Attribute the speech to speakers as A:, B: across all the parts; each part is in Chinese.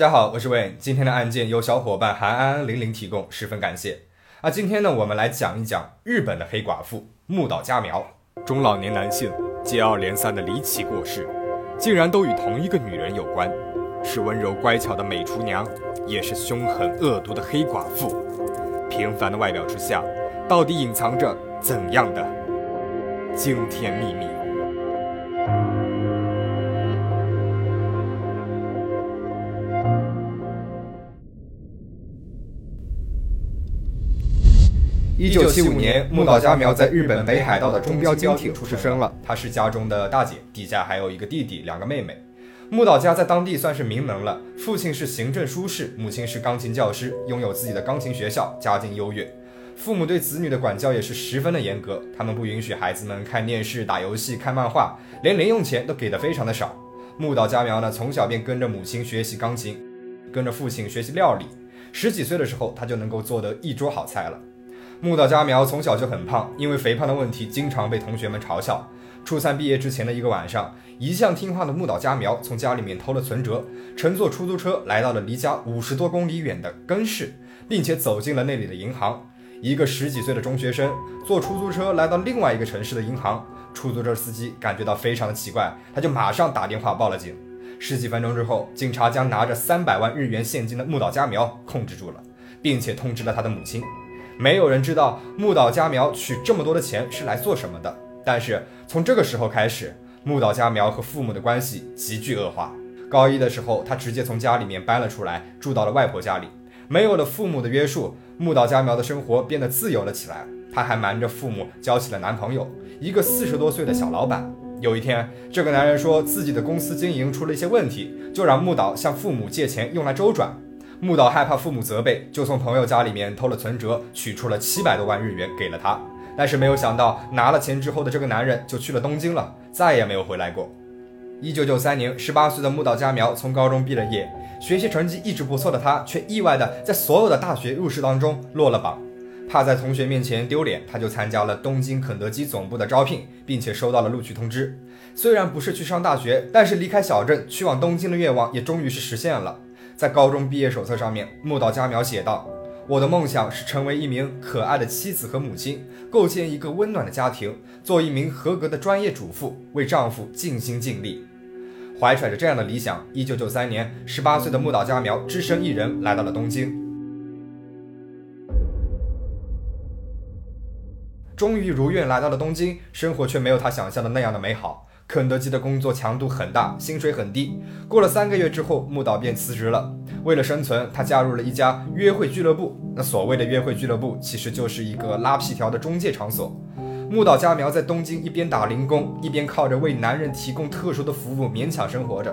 A: 大家好，我是 Wayne。今天的案件由小伙伴韩安安零零提供，十分感谢。啊，今天呢，我们来讲一讲日本的黑寡妇木岛佳苗。
B: 中老年男性接二连三的离奇过世，竟然都与同一个女人有关，是温柔乖巧的美厨娘，也是凶狠恶毒的黑寡妇。平凡的外表之下，到底隐藏着怎样的惊天秘密？
A: 一九七五年，木岛佳苗在日本北海道的中标精艇出生了。她是家中的大姐，底下还有一个弟弟，两个妹妹。木岛家在当地算是名门了，父亲是行政书士，母亲是钢琴教师，拥有自己的钢琴学校，家境优越。父母对子女的管教也是十分的严格，他们不允许孩子们看电视、打游戏、看漫画，连零用钱都给的非常的少。木岛佳苗呢，从小便跟着母亲学习钢琴，跟着父亲学习料理。十几岁的时候，他就能够做得一桌好菜了。木岛佳苗从小就很胖，因为肥胖的问题，经常被同学们嘲笑。初三毕业之前的一个晚上，一向听话的木岛佳苗从家里面偷了存折，乘坐出租车来到了离家五十多公里远的根市，并且走进了那里的银行。一个十几岁的中学生坐出租车来到另外一个城市的银行，出租车司机感觉到非常的奇怪，他就马上打电话报了警。十几分钟之后，警察将拿着三百万日元现金的木岛佳苗控制住了，并且通知了他的母亲。没有人知道木岛佳苗取这么多的钱是来做什么的。但是从这个时候开始，木岛佳苗和父母的关系急剧恶化。高一的时候，他直接从家里面搬了出来，住到了外婆家里。没有了父母的约束，木岛佳苗的生活变得自由了起来。他还瞒着父母交起了男朋友，一个四十多岁的小老板。有一天，这个男人说自己的公司经营出了一些问题，就让木岛向父母借钱用来周转。木岛害怕父母责备，就从朋友家里面偷了存折，取出了七百多万日元给了他。但是没有想到，拿了钱之后的这个男人就去了东京了，再也没有回来过。一九九三年，十八岁的木岛佳苗从高中毕了业，学习成绩一直不错的他，却意外的在所有的大学入试当中落了榜。怕在同学面前丢脸，他就参加了东京肯德基总部的招聘，并且收到了录取通知。虽然不是去上大学，但是离开小镇去往东京的愿望也终于是实现了。在高中毕业手册上面，木岛佳苗写道：“我的梦想是成为一名可爱的妻子和母亲，构建一个温暖的家庭，做一名合格的专业主妇，为丈夫尽心尽力。”怀揣着这样的理想，一九九三年，十八岁的木岛佳苗只身一人来到了东京。终于如愿来到了东京，生活却没有他想象的那样的美好。肯德基的工作强度很大，薪水很低。过了三个月之后，木岛便辞职了。为了生存，他加入了一家约会俱乐部。那所谓的约会俱乐部，其实就是一个拉皮条的中介场所。木岛佳苗在东京一边打零工，一边靠着为男人提供特殊的服务勉强生活着。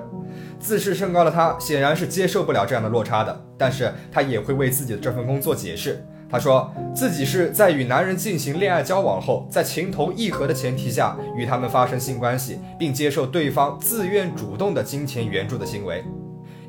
A: 自视甚高的他，显然是接受不了这样的落差的。但是他也会为自己的这份工作解释。他说自己是在与男人进行恋爱交往后，在情投意合的前提下与他们发生性关系，并接受对方自愿主动的金钱援助的行为。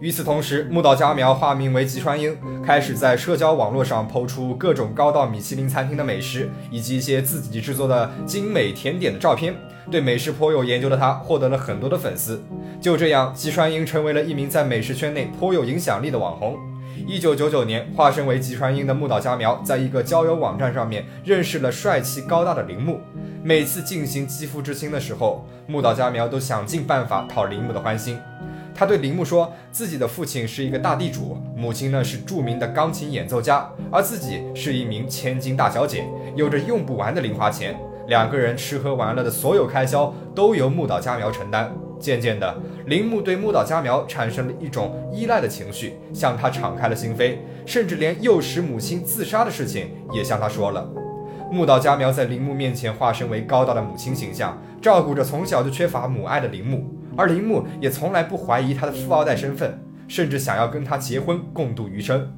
A: 与此同时，木岛佳苗化名为吉川英，开始在社交网络上抛出各种高到米其林餐厅的美食，以及一些自己制作的精美甜点的照片。对美食颇有研究的他，获得了很多的粉丝。就这样，吉川英成为了一名在美食圈内颇有影响力的网红。一九九九年，化身为吉川英的木岛佳苗，在一个交友网站上面认识了帅气高大的铃木。每次进行肌肤之亲的时候，木岛佳苗都想尽办法讨铃木的欢心。他对铃木说，自己的父亲是一个大地主，母亲呢是著名的钢琴演奏家，而自己是一名千金大小姐，有着用不完的零花钱。两个人吃喝玩乐的所有开销都由木岛佳苗承担。渐渐的，铃木对木岛佳苗产生了一种依赖的情绪，向他敞开了心扉，甚至连诱使母亲自杀的事情也向他说了。木岛佳苗在铃木面前化身为高大的母亲形象，照顾着从小就缺乏母爱的铃木，而铃木也从来不怀疑他的富二代身份，甚至想要跟他结婚共度余生。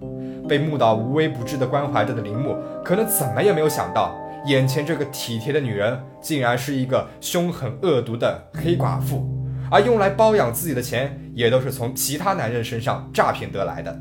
A: 被木岛无微不至的关怀着的铃木，可能怎么也没有想到，眼前这个体贴的女人，竟然是一个凶狠恶毒的黑寡妇。而用来包养自己的钱，也都是从其他男人身上诈骗得来的。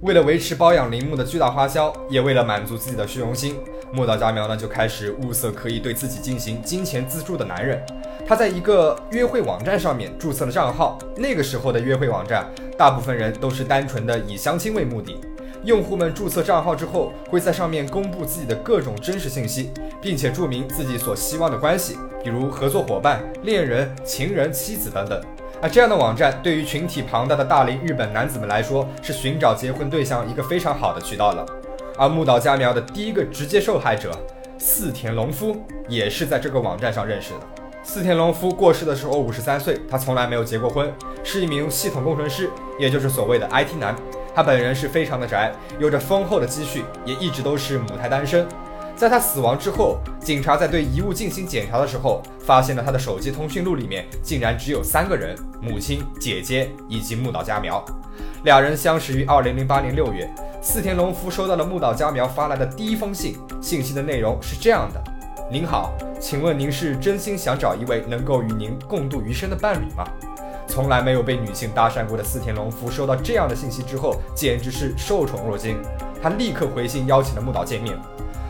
A: 为了维持包养铃木的巨大花销，也为了满足自己的虚荣心，木岛佳苗呢就开始物色可以对自己进行金钱资助的男人。他在一个约会网站上面注册了账号。那个时候的约会网站，大部分人都是单纯的以相亲为目的。用户们注册账号之后，会在上面公布自己的各种真实信息，并且注明自己所希望的关系，比如合作伙伴、恋人、情人、妻子等等。而这样的网站对于群体庞大的大龄日本男子们来说，是寻找结婚对象一个非常好的渠道了。而木岛佳苗的第一个直接受害者四田隆夫，也是在这个网站上认识的。四田隆夫过世的时候五十三岁，他从来没有结过婚，是一名系统工程师，也就是所谓的 IT 男。他本人是非常的宅，有着丰厚的积蓄，也一直都是母胎单身。在他死亡之后，警察在对遗物进行检查的时候，发现了他的手机通讯录里面竟然只有三个人：母亲、姐姐以及木岛佳苗。俩人相识于二零零八年六月，四田隆夫收到了木岛佳苗发来的第一封信，信息的内容是这样的：您好，请问您是真心想找一位能够与您共度余生的伴侣吗？从来没有被女性搭讪过的四田隆夫收到这样的信息之后，简直是受宠若惊。他立刻回信邀请了木岛见面。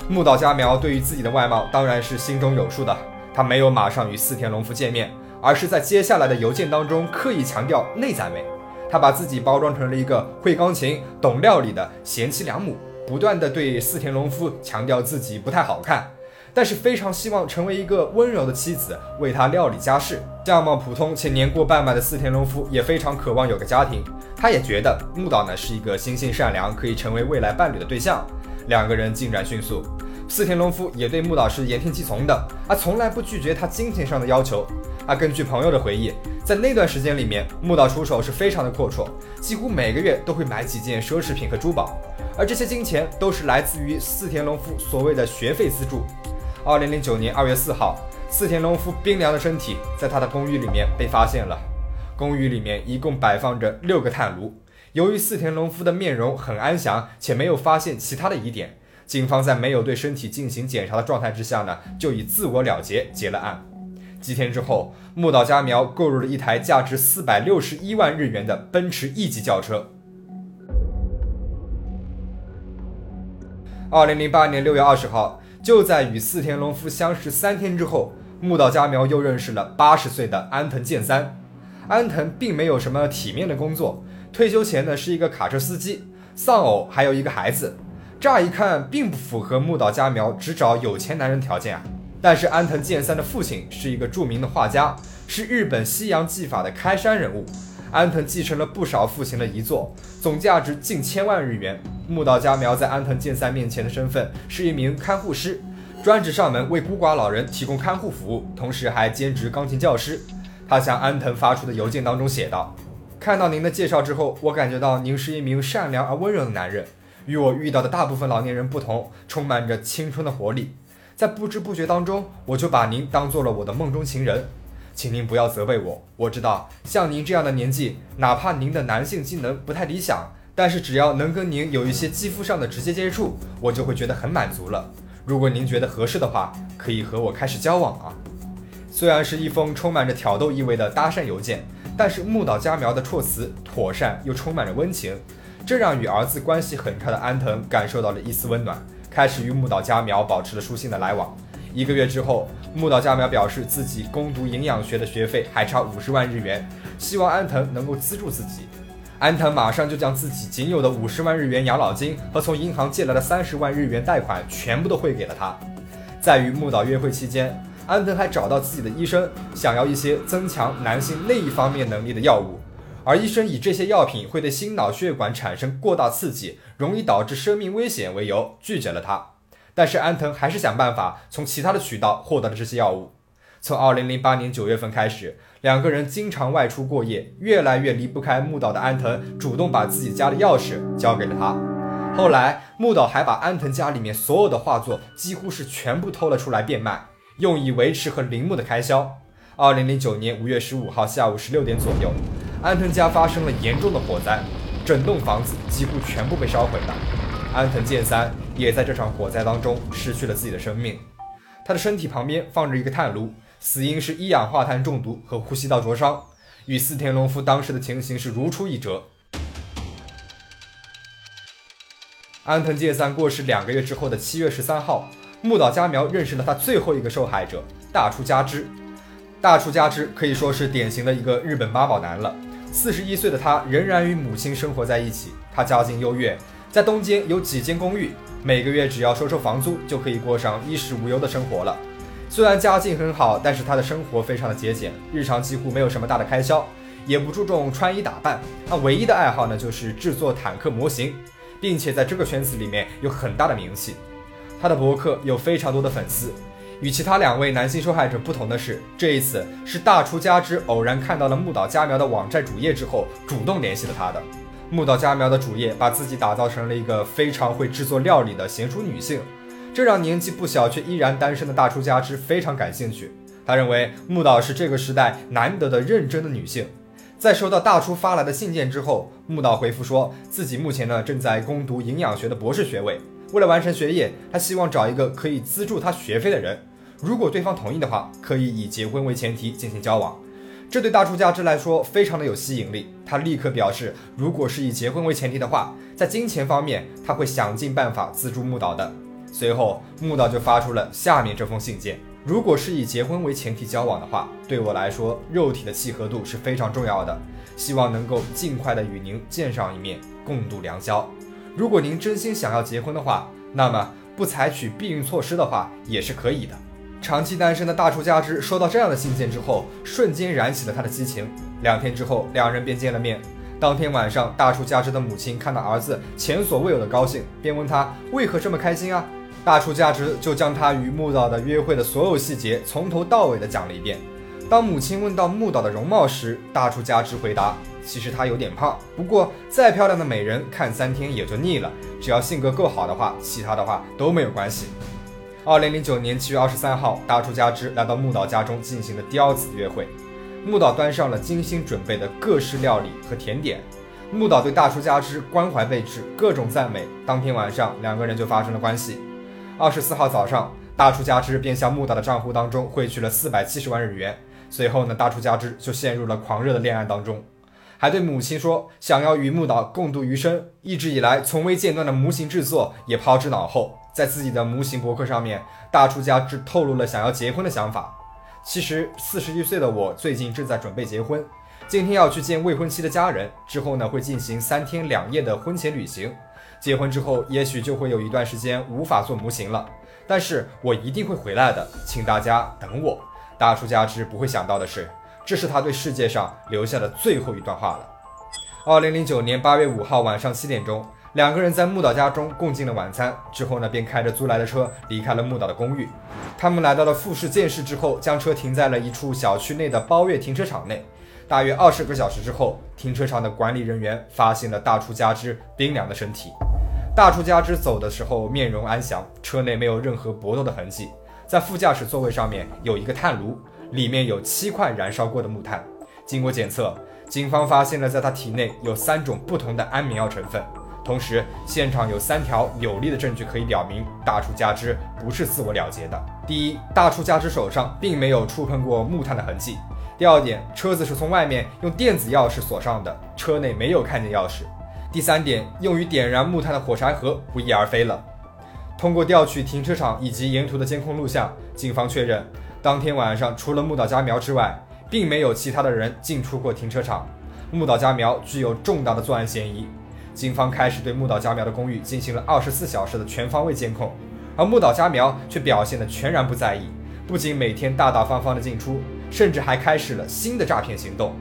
A: 木岛佳苗对于自己的外貌当然是心中有数的，他没有马上与四田隆夫见面，而是在接下来的邮件当中刻意强调内在美。他把自己包装成了一个会钢琴、懂料理的贤妻良母，不断的对四田隆夫强调自己不太好看。但是非常希望成为一个温柔的妻子，为他料理家事。相貌普通且年过半百的四田隆夫也非常渴望有个家庭。他也觉得木岛呢是一个心性善良，可以成为未来伴侣的对象。两个人进展迅速，四田隆夫也对木岛是言听计从的，而从来不拒绝他金钱上的要求。而根据朋友的回忆，在那段时间里面，木岛出手是非常的阔绰，几乎每个月都会买几件奢侈品和珠宝，而这些金钱都是来自于四田隆夫所谓的学费资助。二零零九年二月四号，四田隆夫冰凉的身体在他的公寓里面被发现了。公寓里面一共摆放着六个炭炉。由于四田隆夫的面容很安详，且没有发现其他的疑点，警方在没有对身体进行检查的状态之下呢，就以自我了结结了案。几天之后，木岛佳苗购入了一台价值四百六十一万日元的奔驰 E 级轿车。二零零八年六月二十号。就在与四田隆夫相识三天之后，木岛佳苗又认识了八十岁的安藤健三。安藤并没有什么体面的工作，退休前呢是一个卡车司机，丧偶，还有一个孩子。乍一看并不符合木岛佳苗只找有钱男人条件啊。但是安藤健三的父亲是一个著名的画家，是日本西洋技法的开山人物。安藤继承了不少父亲的遗作，总价值近千万日元。木岛佳苗在安藤健三面前的身份是一名看护师，专职上门为孤寡老人提供看护服务，同时还兼职钢琴教师。他向安藤发出的邮件当中写道：“看到您的介绍之后，我感觉到您是一名善良而温柔的男人，与我遇到的大部分老年人不同，充满着青春的活力。在不知不觉当中，我就把您当做了我的梦中情人。”请您不要责备我。我知道，像您这样的年纪，哪怕您的男性机能不太理想，但是只要能跟您有一些肌肤上的直接接触，我就会觉得很满足了。如果您觉得合适的话，可以和我开始交往啊。虽然是一封充满着挑逗意味的搭讪邮件，但是木岛佳苗的措辞妥善又充满着温情，这让与儿子关系很差的安藤感受到了一丝温暖，开始与木岛佳苗保持了书信的来往。一个月之后，木岛佳苗表示自己攻读营养学的学费还差五十万日元，希望安藤能够资助自己。安藤马上就将自己仅有的五十万日元养老金和从银行借来的三十万日元贷款全部都汇给了他。在与木岛约会期间，安藤还找到自己的医生，想要一些增强男性那一方面能力的药物，而医生以这些药品会对心脑血管产生过大刺激，容易导致生命危险为由，拒绝了他。但是安藤还是想办法从其他的渠道获得了这些药物。从二零零八年九月份开始，两个人经常外出过夜，越来越离不开木岛的安藤主动把自己家的钥匙交给了他。后来木岛还把安藤家里面所有的画作几乎是全部偷了出来变卖，用以维持和铃木的开销。二零零九年五月十五号下午十六点左右，安藤家发生了严重的火灾，整栋房子几乎全部被烧毁了。安藤健三。也在这场火灾当中失去了自己的生命。他的身体旁边放着一个炭炉，死因是一氧化碳中毒和呼吸道灼伤，与四田隆夫当时的情形是如出一辙。安藤健三过世两个月之后的七月十三号，木岛佳苗认识了他最后一个受害者大出家之。大出家之可以说是典型的一个日本妈宝男了。四十一岁的他仍然与母亲生活在一起。他家境优越，在东京有几间公寓，每个月只要收收房租，就可以过上衣食无忧的生活了。虽然家境很好，但是他的生活非常的节俭，日常几乎没有什么大的开销，也不注重穿衣打扮。他唯一的爱好呢，就是制作坦克模型，并且在这个圈子里面有很大的名气。他的博客有非常多的粉丝。与其他两位男性受害者不同的是，这一次是大出家之偶然看到了木岛佳苗的网站主页之后，主动联系了他的。木岛佳苗的主业把自己打造成了一个非常会制作料理的贤淑女性，这让年纪不小却依然单身的大出家之非常感兴趣。他认为木岛是这个时代难得的认真的女性。在收到大出发来的信件之后，木岛回复说自己目前呢正在攻读营养学的博士学位。为了完成学业，他希望找一个可以资助他学费的人。如果对方同意的话，可以以结婚为前提进行交往。这对大出家之来说非常的有吸引力。他立刻表示，如果是以结婚为前提的话，在金钱方面他会想尽办法资助木岛的。随后，木岛就发出了下面这封信件：如果是以结婚为前提交往的话，对我来说，肉体的契合度是非常重要的。希望能够尽快的与您见上一面，共度良宵。如果您真心想要结婚的话，那么不采取避孕措施的话也是可以的。长期单身的大出家之收到这样的信件之后，瞬间燃起了他的激情。两天之后，两人便见了面。当天晚上，大出家之的母亲看到儿子前所未有的高兴，便问他为何这么开心啊？大出家之就将他与木岛的约会的所有细节从头到尾的讲了一遍。当母亲问到木岛的容貌时，大出家之回答。其实她有点胖，不过再漂亮的美人看三天也就腻了。只要性格够好的话，其他的话都没有关系。二零零九年七月二十三号，大出家之来到木岛家中进行了第二次约会。木岛端上了精心准备的各式料理和甜点。木岛对大出家之关怀备至，各种赞美。当天晚上，两个人就发生了关系。二十四号早上，大出家之便向木岛的账户当中汇去了四百七十万日元。随后呢，大出家之就陷入了狂热的恋爱当中。还对母亲说想要与木岛共度余生，一直以来从未间断的模型制作也抛之脑后。在自己的模型博客上面，大出家只透露了想要结婚的想法。其实四十一岁的我最近正在准备结婚，今天要去见未婚妻的家人，之后呢会进行三天两夜的婚前旅行。结婚之后也许就会有一段时间无法做模型了，但是我一定会回来的，请大家等我。大出家之不会想到的是。这是他对世界上留下的最后一段话了。二零零九年八月五号晚上七点钟，两个人在木岛家中共进了晚餐，之后呢，便开着租来的车离开了木岛的公寓。他们来到了富士见市之后，将车停在了一处小区内的包月停车场内。大约二十个小时之后，停车场的管理人员发现了大出家之冰凉的身体。大出家之走的时候面容安详，车内没有任何搏斗的痕迹，在副驾驶座位上面有一个炭炉。里面有七块燃烧过的木炭，经过检测，警方发现了在他体内有三种不同的安眠药成分。同时，现场有三条有力的证据可以表明大出家之不是自我了结的。第一，大出家之手上并没有触碰过木炭的痕迹；第二点，车子是从外面用电子钥匙锁上的，车内没有看见钥匙；第三点，用于点燃木炭的火柴盒不翼而飞了。通过调取停车场以及沿途的监控录像，警方确认。当天晚上，除了木岛佳苗之外，并没有其他的人进出过停车场。木岛佳苗具有重大的作案嫌疑。警方开始对木岛佳苗的公寓进行了二十四小时的全方位监控，而木岛佳苗却表现得全然不在意，不仅每天大大方方的进出，甚至还开始了新的诈骗行动。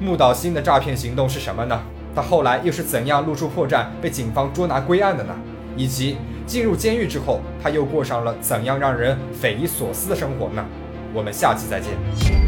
A: 木岛新的诈骗行动是什么呢？他后来又是怎样露出破绽，被警方捉拿归案的呢？以及进入监狱之后，他又过上了怎样让人匪夷所思的生活呢？我们下期再见。